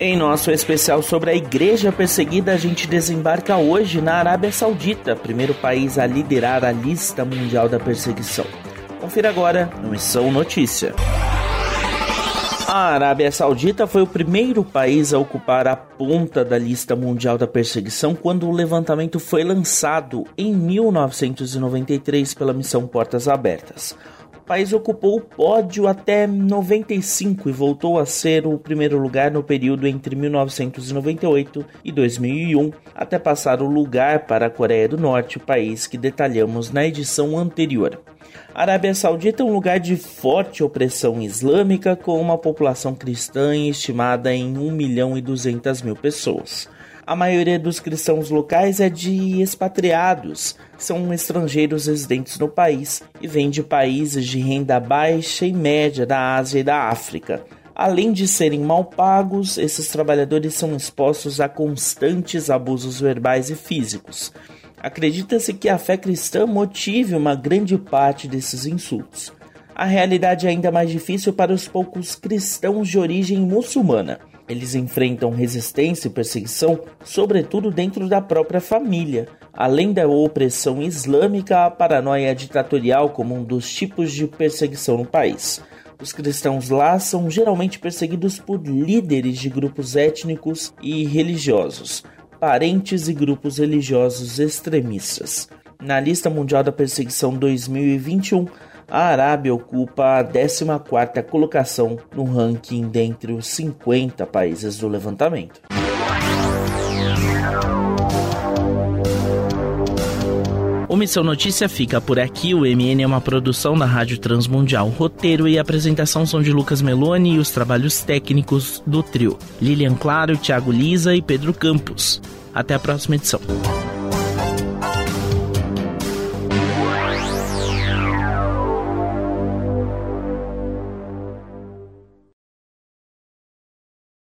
Em nosso especial sobre a igreja perseguida, a gente desembarca hoje na Arábia Saudita, primeiro país a liderar a lista mundial da perseguição. Confira agora no Missão Notícia. A Arábia Saudita foi o primeiro país a ocupar a ponta da lista mundial da perseguição quando o levantamento foi lançado em 1993 pela missão Portas Abertas. O país ocupou o pódio até 95 e voltou a ser o primeiro lugar no período entre 1998 e 2001, até passar o lugar para a Coreia do Norte, o país que detalhamos na edição anterior. A Arábia Saudita é um lugar de forte opressão islâmica, com uma população cristã estimada em 1 milhão e 200 mil pessoas. A maioria dos cristãos locais é de expatriados, são estrangeiros residentes no país e vêm de países de renda baixa e média da Ásia e da África. Além de serem mal pagos, esses trabalhadores são expostos a constantes abusos verbais e físicos. Acredita-se que a fé cristã motive uma grande parte desses insultos. A realidade é ainda mais difícil para os poucos cristãos de origem muçulmana. Eles enfrentam resistência e perseguição, sobretudo dentro da própria família, além da opressão islâmica, a paranoia ditatorial como um dos tipos de perseguição no país. Os cristãos lá são geralmente perseguidos por líderes de grupos étnicos e religiosos, parentes e grupos religiosos extremistas. Na lista mundial da perseguição 2021, a Arábia ocupa a 14ª colocação no ranking dentre os 50 países do levantamento. O Missão Notícia fica por aqui. O MN é uma produção da Rádio Transmundial. Roteiro e apresentação são de Lucas Meloni e os trabalhos técnicos do trio. Lilian Claro, Thiago Lisa e Pedro Campos. Até a próxima edição.